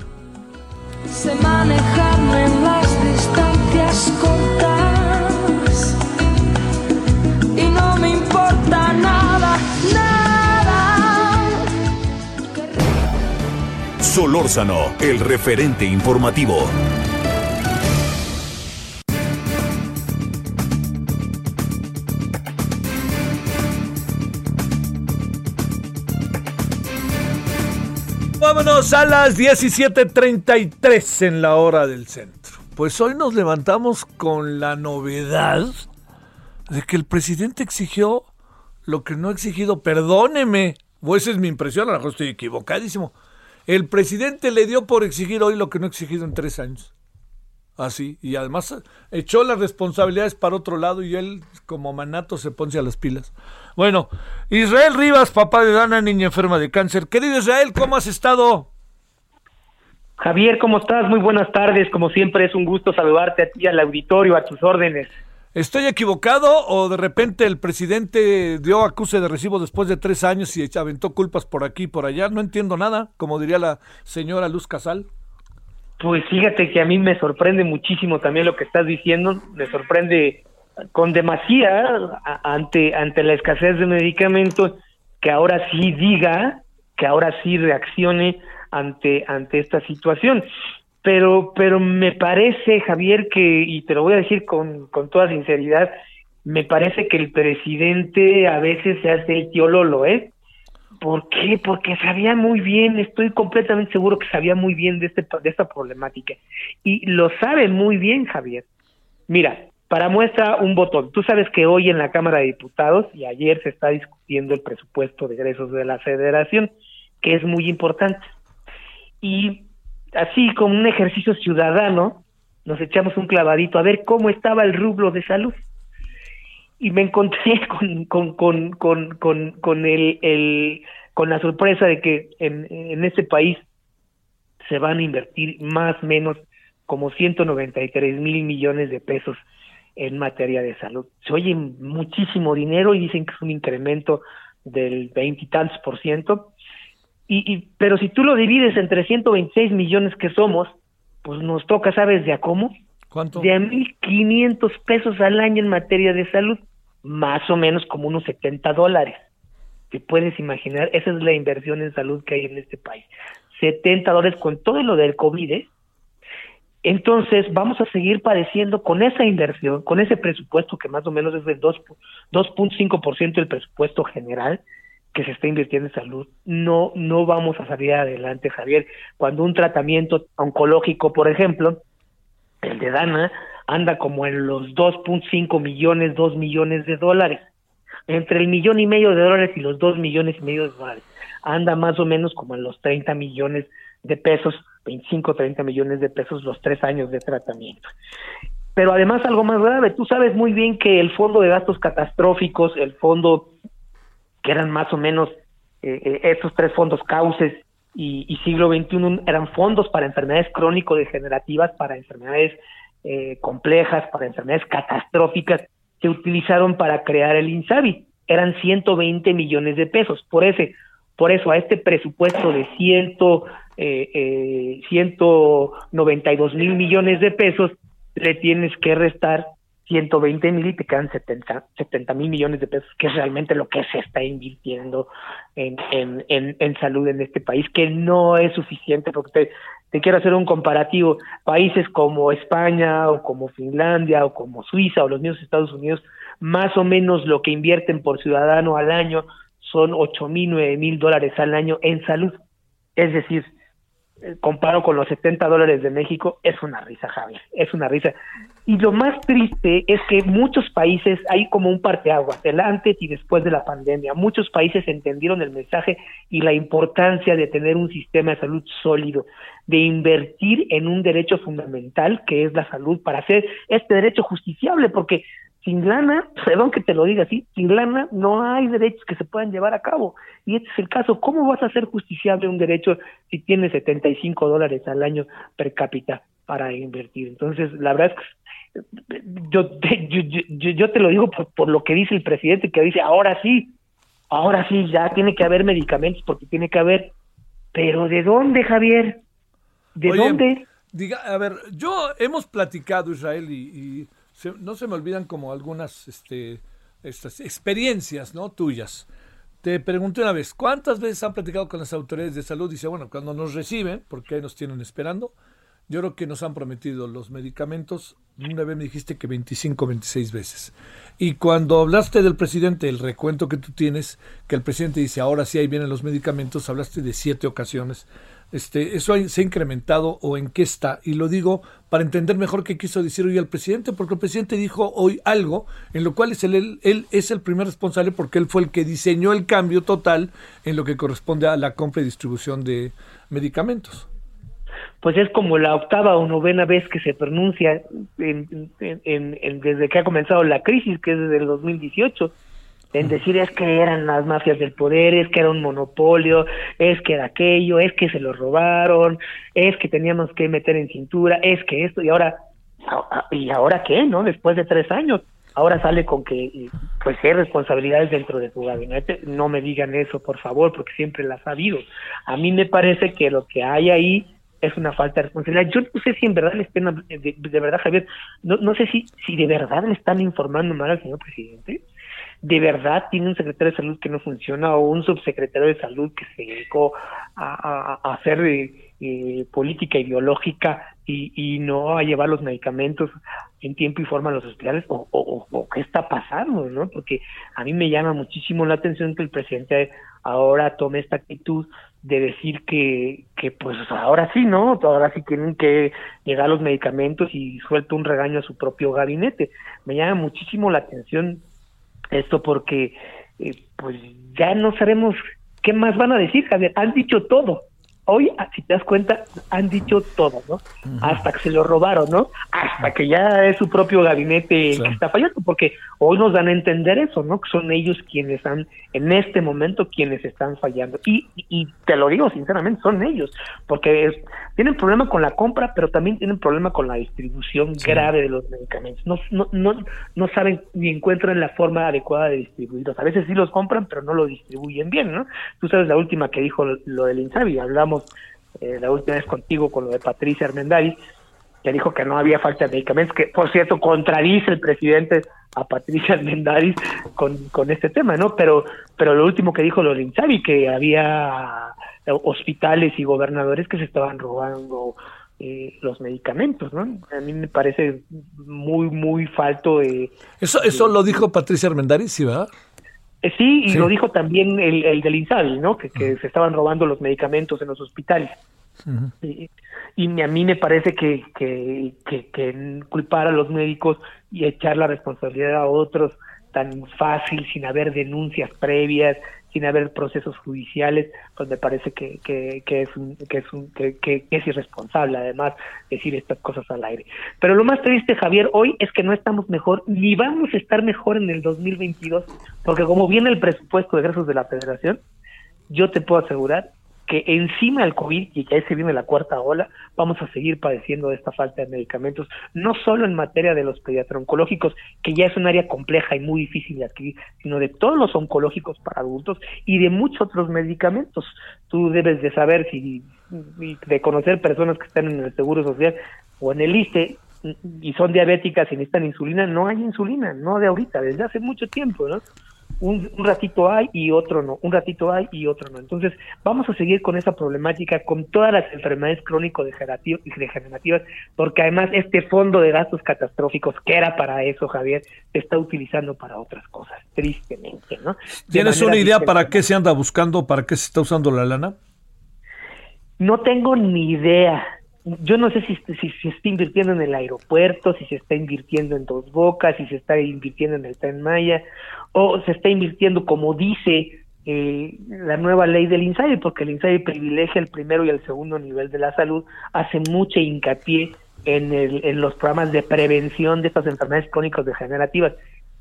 Sé manejarme en las distancias cortas Solórzano, el referente informativo. Vámonos a las 17:33 en la hora del centro. Pues hoy nos levantamos con la novedad de que el presidente exigió lo que no ha exigido. Perdóneme, o esa es mi impresión, a lo mejor estoy equivocadísimo el presidente le dio por exigir hoy lo que no ha exigido en tres años. Así, y además echó las responsabilidades para otro lado y él, como manato, se pone a las pilas. Bueno, Israel Rivas, papá de Dana, niña enferma de cáncer. Querido Israel, ¿cómo has estado? Javier, ¿cómo estás? Muy buenas tardes. Como siempre, es un gusto saludarte a ti, al auditorio, a tus órdenes. ¿Estoy equivocado o de repente el presidente dio acuse de recibo después de tres años y aventó culpas por aquí y por allá? No entiendo nada, como diría la señora Luz Casal. Pues fíjate que a mí me sorprende muchísimo también lo que estás diciendo, me sorprende con demasía ante ante la escasez de medicamentos que ahora sí diga, que ahora sí reaccione ante ante esta situación. Pero pero me parece Javier que y te lo voy a decir con con toda sinceridad, me parece que el presidente a veces se hace el tío Lolo, ¿eh? ¿Por qué? Porque sabía muy bien, estoy completamente seguro que sabía muy bien de, este, de esta problemática. Y lo sabe muy bien, Javier. Mira, para muestra un botón. Tú sabes que hoy en la Cámara de Diputados y ayer se está discutiendo el presupuesto de egresos de la Federación, que es muy importante. Y así como un ejercicio ciudadano, nos echamos un clavadito a ver cómo estaba el rublo de salud y me encontré [LAUGHS] con, con, con, con, con, con el, el, con la sorpresa de que en, en este país se van a invertir más o menos como 193 mil millones de pesos en materia de salud. Se oye muchísimo dinero y dicen que es un incremento del veintitantos por ciento. Y, y, pero si tú lo divides entre 126 millones que somos, pues nos toca, ¿sabes de a cómo? ¿Cuánto? De a 1.500 pesos al año en materia de salud más o menos como unos 70 dólares. Te puedes imaginar, esa es la inversión en salud que hay en este país. 70 dólares con todo lo del COVID. ¿eh? Entonces, vamos a seguir padeciendo con esa inversión, con ese presupuesto que más o menos es del 2.5% del presupuesto general que se está invirtiendo en salud. No, no vamos a salir adelante, Javier. Cuando un tratamiento oncológico, por ejemplo, el de Dana, anda como en los 2.5 millones, 2 millones de dólares. Entre el millón y medio de dólares y los 2 millones y medio de dólares. Anda más o menos como en los 30 millones de pesos, 25, 30 millones de pesos los tres años de tratamiento. Pero además algo más grave, tú sabes muy bien que el fondo de gastos catastróficos, el fondo que eran más o menos eh, eh estos tres fondos cauces y, siglo XXI eran fondos para enfermedades crónico-degenerativas, para enfermedades eh, complejas, para enfermedades catastróficas, se utilizaron para crear el INSABI. Eran 120 millones de pesos. Por ese, por eso a este presupuesto de ciento, eh, eh, 192 mil millones de pesos le tienes que restar 120 mil y te quedan 70 mil millones de pesos, que es realmente lo que se está invirtiendo en, en, en, salud en este país, que no es suficiente, porque te, te quiero hacer un comparativo, países como España o como Finlandia o como Suiza o los mismos Estados Unidos, más o menos lo que invierten por ciudadano al año son 8 mil, 9 mil dólares al año en salud. Es decir, comparo con los 70 dólares de México, es una risa, Javier, es una risa. Y lo más triste es que muchos países, hay como un parteaguas, el antes y después de la pandemia, muchos países entendieron el mensaje y la importancia de tener un sistema de salud sólido, de invertir en un derecho fundamental que es la salud para hacer este derecho justiciable, porque sin lana, perdón que te lo diga así, sin lana no hay derechos que se puedan llevar a cabo. Y este es el caso. ¿Cómo vas a hacer justiciable un derecho si tienes 75 dólares al año per cápita para invertir? Entonces, la verdad es que yo, yo, yo, yo te lo digo por, por lo que dice el presidente, que dice, ahora sí, ahora sí, ya tiene que haber medicamentos porque tiene que haber. Pero ¿de dónde, Javier? ¿De Oye, dónde? Diga, a ver, yo hemos platicado, Israel, y, y no se me olvidan como algunas este, estas experiencias ¿no? tuyas. Te pregunté una vez, ¿cuántas veces han platicado con las autoridades de salud? Dice, bueno, cuando nos reciben, porque ahí nos tienen esperando, yo creo que nos han prometido los medicamentos, una vez me dijiste que 25, 26 veces. Y cuando hablaste del presidente, el recuento que tú tienes, que el presidente dice, ahora sí ahí vienen los medicamentos, hablaste de siete ocasiones este, eso se ha incrementado o en qué está. Y lo digo para entender mejor qué quiso decir hoy el presidente, porque el presidente dijo hoy algo en lo cual es el- él, es el primer responsable porque él fue el que diseñó el cambio total en lo que corresponde a la compra y distribución de medicamentos. pues es como la octava o novena vez que se pronuncia en- en- en- desde que ha comenzado la crisis, que es desde el 2018, en decir es que eran las mafias del poder, es que era un monopolio, es que era aquello, es que se lo robaron, es que teníamos que meter en cintura, es que esto, y ahora, ¿y ahora qué, no? Después de tres años. Ahora sale con que pues hay responsabilidades dentro de su gabinete. No me digan eso, por favor, porque siempre las ha habido. A mí me parece que lo que hay ahí es una falta de responsabilidad. Yo no sé si en verdad le estén, de, de verdad, Javier, no, no sé si, si de verdad le están informando mal al señor presidente. De verdad tiene un secretario de salud que no funciona o un subsecretario de salud que se dedicó a, a- hacer eh, eh, política ideológica y, y no a llevar los medicamentos en tiempo y forma a los hospitales o, o- o- o qué está pasando, ¿no? Porque a mí me llama muchísimo la atención que el presidente ahora tome esta actitud de decir que, que pues ahora sí, ¿no? Ahora sí tienen que llegar los medicamentos y suelta un regaño a su propio gabinete. Me llama muchísimo la atención esto porque eh, pues ya no sabemos qué más van a decir, Javier. Han dicho todo. Hoy, ah, si te das cuenta, han dicho todo, ¿no? Hasta que se lo robaron, ¿no? Hasta que ya es su propio gabinete que está fallando, porque hoy nos dan a entender eso, ¿no? Que son ellos quienes están, en este momento, quienes están fallando. Y, y te lo digo sinceramente, son ellos, porque es- tienen problema con la compra, pero también tienen problema con la distribución grave de los medicamentos. No, no, no, no saben ni encuentran la forma adecuada de distribuirlos. A veces sí los compran, pero no lo distribuyen bien, ¿no? Tú sabes la última que dijo lo, lo del Insabi, hablamos eh, la última vez contigo con lo de Patricia Armendáriz, que dijo que no había falta de medicamentos, que por cierto contradice el presidente a Patricia Armendáriz con, con este tema, ¿no? Pero, pero lo último que dijo lo del Insabi, que había hospitales y gobernadores que se estaban robando eh, los medicamentos, ¿no? A mí me parece muy, muy falto de... Eso, eso lo dijo Patricia Armendáriz, ¿sí, verdad? Eh, Sí, y Sí. lo dijo también el, el del INSABI, ¿no? Que, que se estaban robando los medicamentos en los hospitales. Y, y a mí me parece que, que, que, que culpar a los médicos y echar la responsabilidad a otros tan fácil, sin haber denuncias previas, sin haber procesos judiciales, pues me parece que, que, que es, un, que, es un, que, es irresponsable además decir estas cosas al aire. Pero lo más triste, Javier, hoy es que no estamos mejor, ni vamos a estar mejor en el 2022, porque como viene el presupuesto de egresos de la federación, yo te puedo asegurar que encima del COVID y que ahí se viene la cuarta ola, vamos a seguir padeciendo de esta falta de medicamentos, no solo en materia de los pediatro-oncológicos, que ya es un área compleja y muy difícil de adquirir, sino de todos los oncológicos para adultos y de muchos otros medicamentos. Tú debes de saber si, de conocer personas que están en el Seguro Social o en el ISTE y son diabéticas y necesitan insulina, no hay insulina, no de ahorita, desde hace mucho tiempo, ¿no? Un, un ratito hay y otro no, un ratito hay y otro no. Entonces, vamos a seguir con esa problemática, con todas las enfermedades crónico-degenerativas, porque además este fondo de gastos catastróficos, que era para eso, Javier, se está utilizando para otras cosas, tristemente, ¿no? De ¿Tienes una idea para qué se anda buscando, para qué se está usando la lana? No tengo ni idea. Yo no sé si, se está invirtiendo en el aeropuerto, si se está invirtiendo en Dos Bocas, si se está invirtiendo en el Tren Maya, o se está invirtiendo como dice eh, la nueva ley del INSABI, porque el INSABI privilegia el primero y el segundo nivel de la salud, hace mucha hincapié en, el, en los programas de prevención de estas enfermedades crónicas degenerativas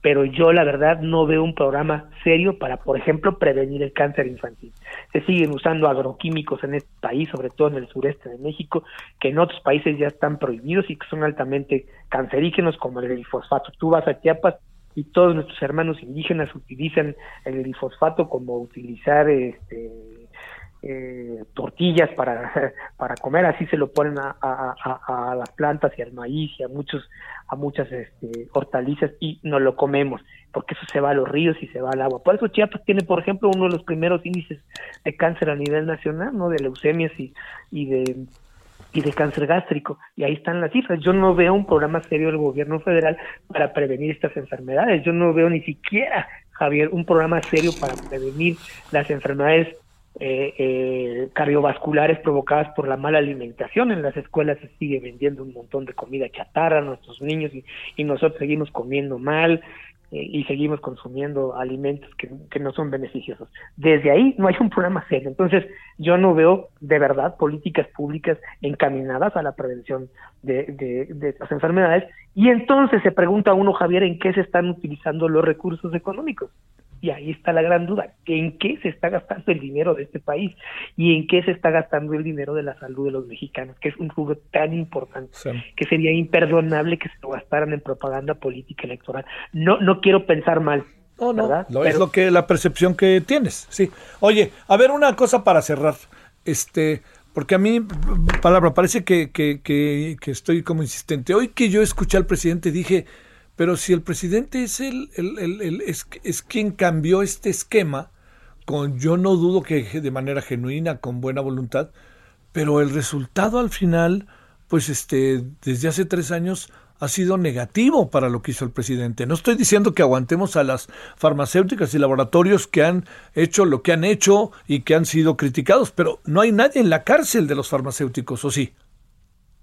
pero yo la verdad no veo un programa serio para, por ejemplo, prevenir el cáncer infantil. Se siguen usando agroquímicos en este país, sobre todo en el sureste de México, que en otros países ya están prohibidos y que son altamente cancerígenos, como el glifosfato. Tú vas a Chiapas y todos nuestros hermanos indígenas utilizan el glifosfato como utilizar este eh, tortillas para, [LAUGHS] para comer, así se lo ponen a, las plantas y al maíz y a muchos a muchas este, hortalizas y no lo comemos, porque eso se va a los ríos y se va al agua. Por eso Chiapas tiene, por ejemplo, uno de los primeros índices de cáncer a nivel nacional, ¿no? De leucemias y, y de y de cáncer gástrico. Y ahí están las cifras. Yo no veo un programa serio del gobierno federal para prevenir estas enfermedades. Yo no veo ni siquiera, Javier, un programa serio para prevenir las enfermedades eh, eh, cardiovasculares provocadas por la mala alimentación. En las escuelas se sigue vendiendo un montón de comida chatarra a nuestros niños y, nosotros seguimos comiendo mal eh, y seguimos consumiendo alimentos que, no son beneficiosos. Desde ahí no hay un problema serio. Entonces yo no veo de verdad políticas públicas encaminadas a la prevención de, de, de estas enfermedades. Y entonces se pregunta uno, Javier, ¿en qué se están utilizando los recursos económicos? Y ahí está la gran duda, ¿en qué se está gastando el dinero de este país? ¿Y en qué se está gastando el dinero de la salud de los mexicanos? Que es un jugo tan importante que sería imperdonable que se lo gastaran en propaganda política electoral. No, no quiero pensar mal. No, no, ¿verdad? lo- es lo que la percepción que tienes, sí. Oye, a ver una cosa para cerrar, este, porque a mí, palabra, parece que, que, que, que estoy como insistente. Hoy que yo escuché al presidente dije, pero si el presidente es el, es, quien cambió este esquema, con yo no dudo que de manera genuina, con buena voluntad, pero el resultado al final, pues este, desde hace tres años ha sido negativo para lo que hizo el presidente. No estoy diciendo que aguantemos a las farmacéuticas y laboratorios que han hecho lo que han hecho y que han sido criticados, pero no hay nadie en la cárcel de los farmacéuticos, ¿o sí?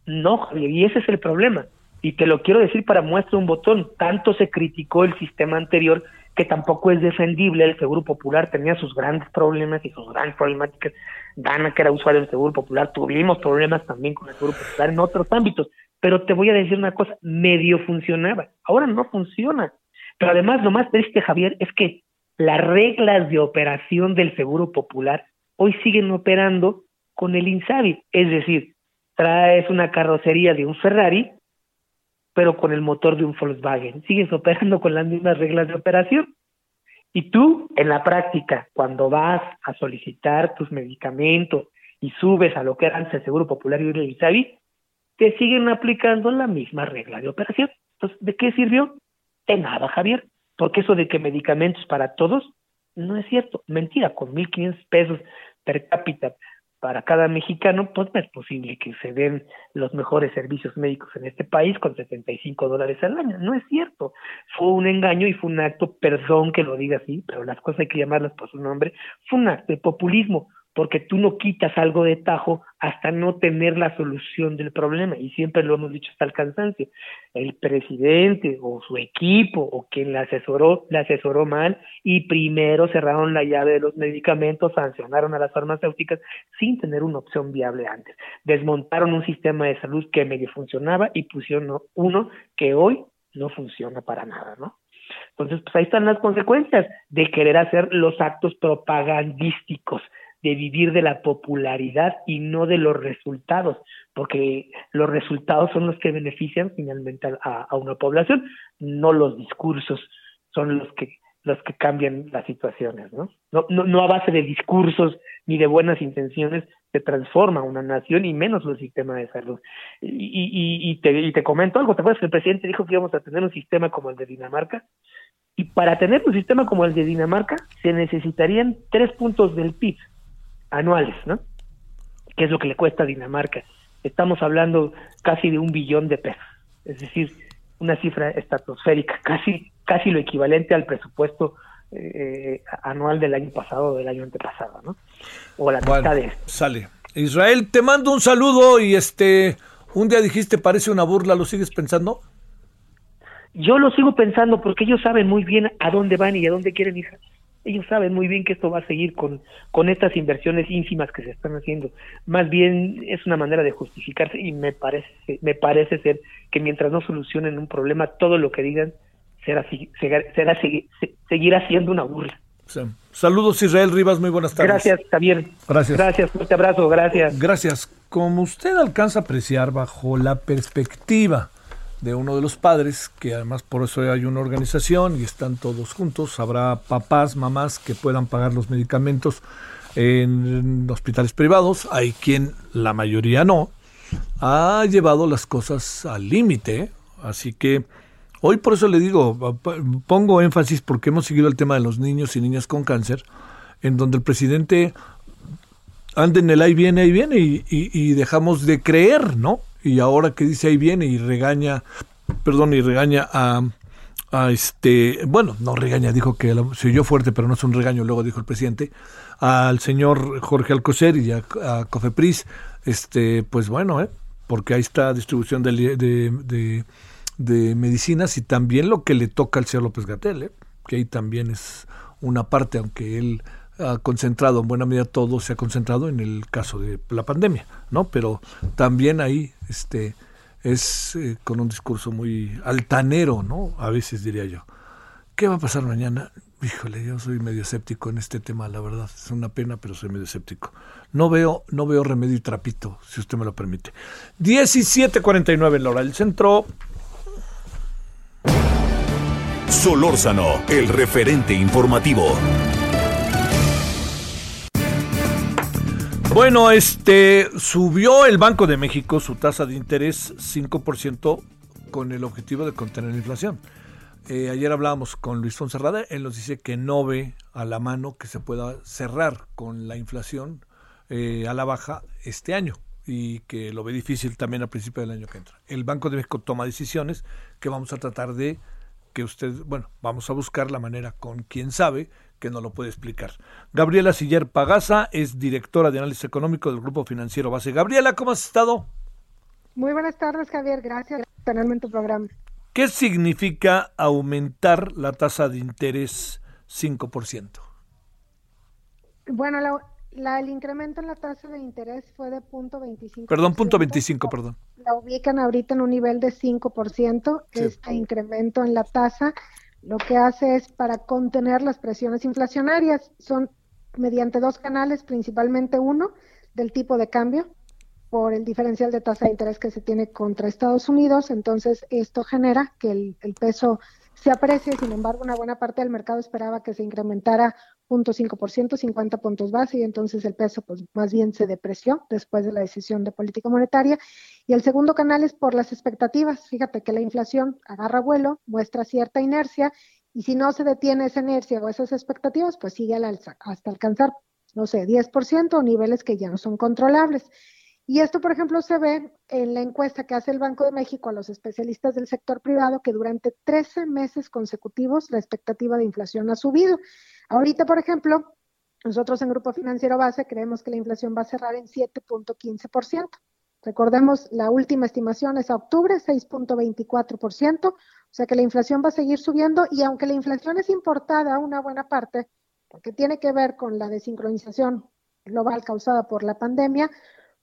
No, y ese es el problema. Y te lo quiero decir para muestra un botón. Tanto se criticó el sistema anterior que tampoco es defendible. El Seguro Popular tenía sus grandes problemas y sus grandes problemáticas. Dana, que era usuario del Seguro Popular, tuvimos problemas también con el Seguro Popular en otros ámbitos. Pero te voy a decir una cosa, medio funcionaba. Ahora no funciona. Pero además, lo más triste, Javier, es que las reglas de operación del Seguro Popular hoy siguen operando con el INSABI. Es decir, traes una carrocería de un Ferrari, pero con el motor de un Volkswagen. Sigues operando con las mismas reglas de operación. Y tú, en la práctica, cuando vas a solicitar tus medicamentos y subes a lo que era antes el Seguro Popular y el INSABI, te siguen aplicando la misma regla de operación. Entonces, ¿de qué sirvió? De nada, Javier. Porque eso de que medicamentos para todos no es cierto. Mentira, con 1.500 pesos per cápita para cada mexicano, pues no es posible que se den los mejores servicios médicos en este país con 75 dólares al año. No es cierto. Fue un engaño y fue un acto, perdón que lo diga así, pero las cosas hay que llamarlas por su nombre, fue un acto de populismo, porque tú no quitas algo de tajo hasta no tener la solución del problema. Y siempre lo hemos dicho hasta el cansancio. El presidente o su equipo o quien le asesoró, le asesoró mal y primero cerraron la llave de los medicamentos, sancionaron a las farmacéuticas sin tener una opción viable antes. Desmontaron un sistema de salud que medio funcionaba y pusieron uno que hoy no funciona para nada, ¿no? Entonces, pues ahí están las consecuencias de querer hacer los actos propagandísticos, de vivir de la popularidad y no de los resultados, porque los resultados son los que benefician finalmente a, una población, no los discursos son los que los que cambian las situaciones, ¿no? No, no, a base de discursos ni de buenas intenciones se transforma una nación y menos el sistema de salud. Y, y, y, te, y te comento algo, ¿te acuerdas que el presidente dijo que íbamos a tener un sistema como el de Dinamarca? Y para tener un sistema como el de Dinamarca se necesitarían tres puntos del PIB anuales, ¿no? Que es lo que le cuesta a Dinamarca. Estamos hablando casi de un billón de pesos, es decir, una cifra estratosférica, casi casi lo equivalente al presupuesto eh, anual del año pasado o del año antepasado, ¿no? O la Bueno, mitad de sale. Israel, te mando un saludo y este, un día dijiste parece una burla, ¿lo sigues pensando? Yo lo sigo pensando porque ellos saben muy bien a dónde van y a dónde quieren ir. Ellos saben muy bien que esto va a seguir con, con estas inversiones ínfimas que se están haciendo. Más bien es una manera de justificarse y me parece, me parece ser que mientras no solucionen un problema, todo lo que digan será, será, será segui- se- seguirá siendo una burla. Sí. Saludos Israel Rivas, muy buenas tardes. Gracias, Javier. Gracias. Gracias, fuerte abrazo, gracias. Gracias. Como usted alcanza a apreciar bajo la perspectiva de uno de los padres, que además por eso hay una organización y están todos juntos, habrá papás, mamás que puedan pagar los medicamentos en hospitales privados, hay quien, la mayoría no, ha llevado las cosas al límite, así que hoy por eso le digo, pongo énfasis porque hemos seguido el tema de los niños y niñas con cáncer, en donde el presidente anda en el ahí viene, ahí viene y, y- y dejamos de creer, ¿no? Y ahora que dice ahí viene y regaña, perdón, y regaña a, a este, bueno, no regaña, dijo que se oyó fuerte, pero no es un regaño, luego dijo el presidente, al señor Jorge Alcocer y a, a Cofepris, este, pues bueno, ¿eh? porque ahí está distribución de, de, de, de medicinas y también lo que le toca al señor López Gatel, ¿eh? que ahí también es una parte, aunque él ha concentrado en buena medida todo se ha concentrado en el caso de la pandemia, ¿no? Pero también ahí este es eh, con un discurso muy altanero, ¿no? A veces diría yo. ¿Qué va a pasar mañana? Híjole, yo soy medio escéptico en este tema, la verdad. Es una pena, pero soy medio escéptico. No veo, no veo remedio y trapito, si usted me lo permite. 17.49 en la hora del centro. Solórzano, el referente informativo. Bueno, este subió el Banco de México su tasa de interés 5% con el objetivo de contener la inflación. Eh, ayer hablábamos con Luis Fonserrada, él nos dice que no ve a la mano que se pueda cerrar con la inflación eh, a la baja este año y que lo ve difícil también al principio del año que entra. El Banco de México toma decisiones que vamos a tratar de que usted, bueno, vamos a buscar la manera con quien sabe que nos lo puede explicar. Gabriela Siller Pagasa es directora de análisis económico del Grupo Financiero Base. Gabriela, ¿cómo has estado? Muy buenas tardes, Javier. Gracias por tenerme en tu programa. ¿Qué significa aumentar la tasa de interés 5%? Bueno, la, la, el incremento en la tasa de interés fue de punto 25. Perdón, punto 25, perdón. La ubican ahorita en un nivel de 5%. Sí. Este incremento en la tasa lo que hace es para contener las presiones inflacionarias. Son mediante dos canales, principalmente uno del tipo de cambio por el diferencial de tasa de interés que se tiene contra Estados Unidos. Entonces, esto genera que el, el peso se aprecie. Sin embargo, una buena parte del mercado esperaba que se incrementara 0.5%, 50 puntos base, y entonces el peso pues más bien se depreció después de la decisión de política monetaria. Y el segundo canal es por las expectativas. Fíjate que la inflación agarra vuelo, muestra cierta inercia, y si no se detiene esa inercia o esas expectativas, pues sigue al alza hasta alcanzar, no sé, 10% o niveles que ya no son controlables. Y esto, por ejemplo, se ve en la encuesta que hace el Banco de México a los especialistas del sector privado, que durante 13 meses consecutivos la expectativa de inflación ha subido. Ahorita, por ejemplo, nosotros en Grupo Financiero Base creemos que la inflación va a cerrar en 7.15%. Recordemos, la última estimación es a octubre, 6.24%, o sea que la inflación va a seguir subiendo y aunque la inflación es importada una buena parte, porque tiene que ver con la desincronización global causada por la pandemia,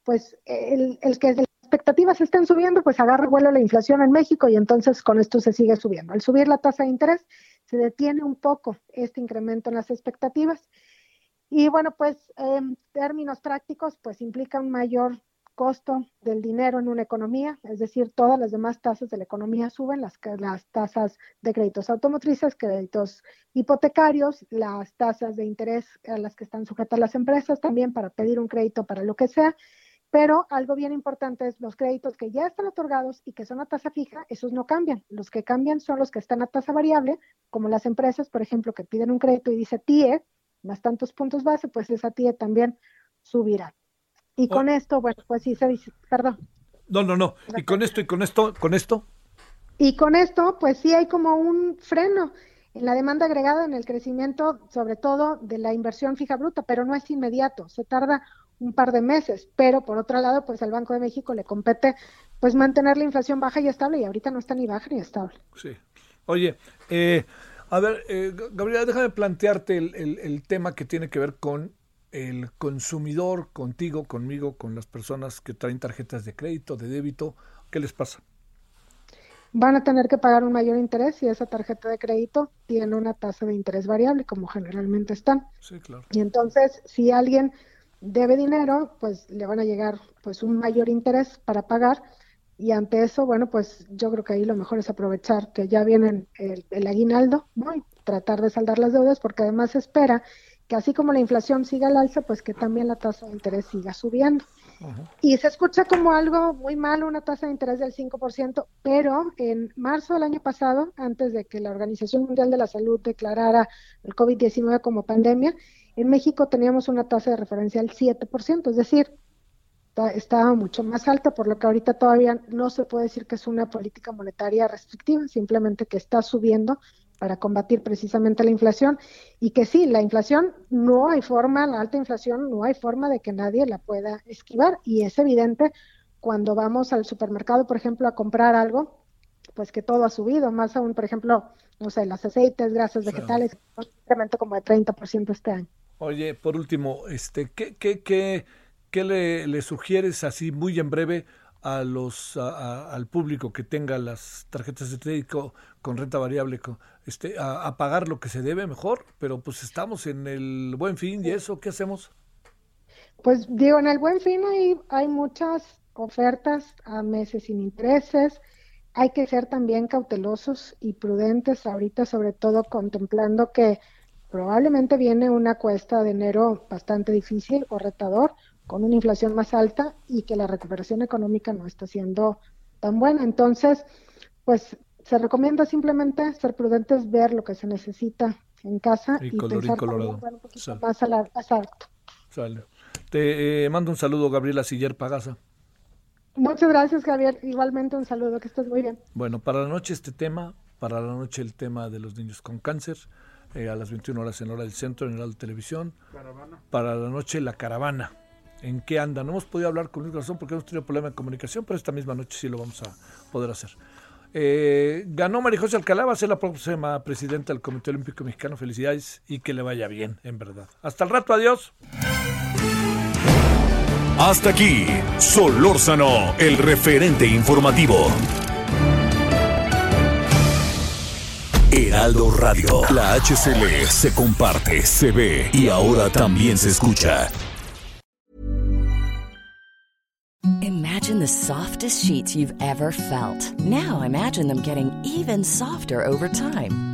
pues el, el que las expectativas estén subiendo, pues agarra vuelo la inflación en México y entonces con esto se sigue subiendo. Al subir la tasa de interés, se detiene un poco este incremento en las expectativas. Y bueno, pues en términos prácticos, pues implica un mayor costo del dinero en una economía, es decir, todas las demás tasas de la economía suben, las, las tasas de créditos automotrices, créditos hipotecarios, las tasas de interés a las que están sujetas las empresas también para pedir un crédito para lo que sea, pero algo bien importante es los créditos que ya están otorgados y que son a tasa fija, esos no cambian. Los que cambian son los que están a tasa variable, como las empresas, por ejemplo, que piden un crédito y dice TIE, más tantos puntos base, pues esa TIE también subirá. Y con oh. esto, bueno, pues sí se dice, perdón. No, no, no. Y con esto, y con esto, con esto. Y con esto, pues sí hay como un freno en la demanda agregada, en el crecimiento, sobre todo de la inversión fija bruta, pero no es inmediato, se tarda un par de meses, pero por otro lado, pues al Banco de México le compete pues mantener la inflación baja y estable y ahorita no está ni baja ni estable. Sí. Oye, eh, a ver, eh, Gabriela, déjame plantearte el, el, el, tema que tiene que ver con el consumidor, contigo, conmigo, con las personas que traen tarjetas de crédito, de débito. ¿Qué les pasa? Van a tener que pagar un mayor interés si esa tarjeta de crédito tiene una tasa de interés variable, como generalmente están. Sí, claro. Y entonces, si alguien debe dinero, pues le van a llegar pues un mayor interés para pagar y ante eso, bueno, pues yo creo que ahí lo mejor es aprovechar que ya viene el, el aguinaldo, ¿no? Y tratar de saldar las deudas porque además se espera que así como la inflación siga al alza, pues que también la tasa de interés siga subiendo. Y se escucha como algo muy malo una tasa de interés del 5%, pero en marzo del año pasado, antes de que la Organización Mundial de la Salud declarara el COVID-19 como pandemia, en México teníamos una tasa de referencia del 7%, es decir, estaba mucho más alta, por lo que ahorita todavía no se puede decir que es una política monetaria restrictiva, simplemente que está subiendo para combatir precisamente la inflación. Y que sí, la inflación no hay forma, la alta inflación no hay forma de que nadie la pueda esquivar. Y es evidente cuando vamos al supermercado, por ejemplo, a comprar algo, pues que todo ha subido, más aún, por ejemplo, no sé, los aceites, grasas vegetales, un incremento como de 30% este año. Oye, por último, este, ¿qué, qué, qué, le, sugieres así muy en breve a los a- al público que tenga las tarjetas de crédito con renta variable con- este a, a pagar lo que se debe mejor pero pues estamos en el buen fin y eso qué hacemos Pues digo, en el buen fin hay, hay muchas ofertas a meses sin intereses. Hay que ser también cautelosos y prudentes ahorita, sobre todo contemplando que probablemente viene una cuesta de enero bastante difícil o retador, con una inflación más alta y que la recuperación económica no está siendo tan buena. Entonces, pues se recomienda simplemente ser prudentes, ver lo que se necesita en casa Y y, pensar también, colorado. bueno, un poquito Sale. más a la- más alto. Te eh, mando un saludo Gabriela Siller Pagasa Muchas gracias, Javier. Igualmente un saludo, que estés muy bien. bueno para la noche este tema para la noche el tema de los niños con cáncer eh, a las 21 horas en hora del centro en la televisión para la noche la caravana. ¿En qué anda? No hemos podido hablar con Luis Razón porque hemos tenido problema de comunicación, pero esta misma noche sí lo vamos a poder hacer. Eh, ganó María José Alcalá, va a ser la próxima presidenta del Comité Olímpico Mexicano. Felicidades y que le vaya bien, en verdad. Hasta el rato, adiós. Hasta aquí, Solórzano, el referente informativo. Heraldo Radio, la HCL se comparte, se ve y ahora también se escucha. Imagine the softest sheets you've ever felt. Now imagine them getting even softer over time.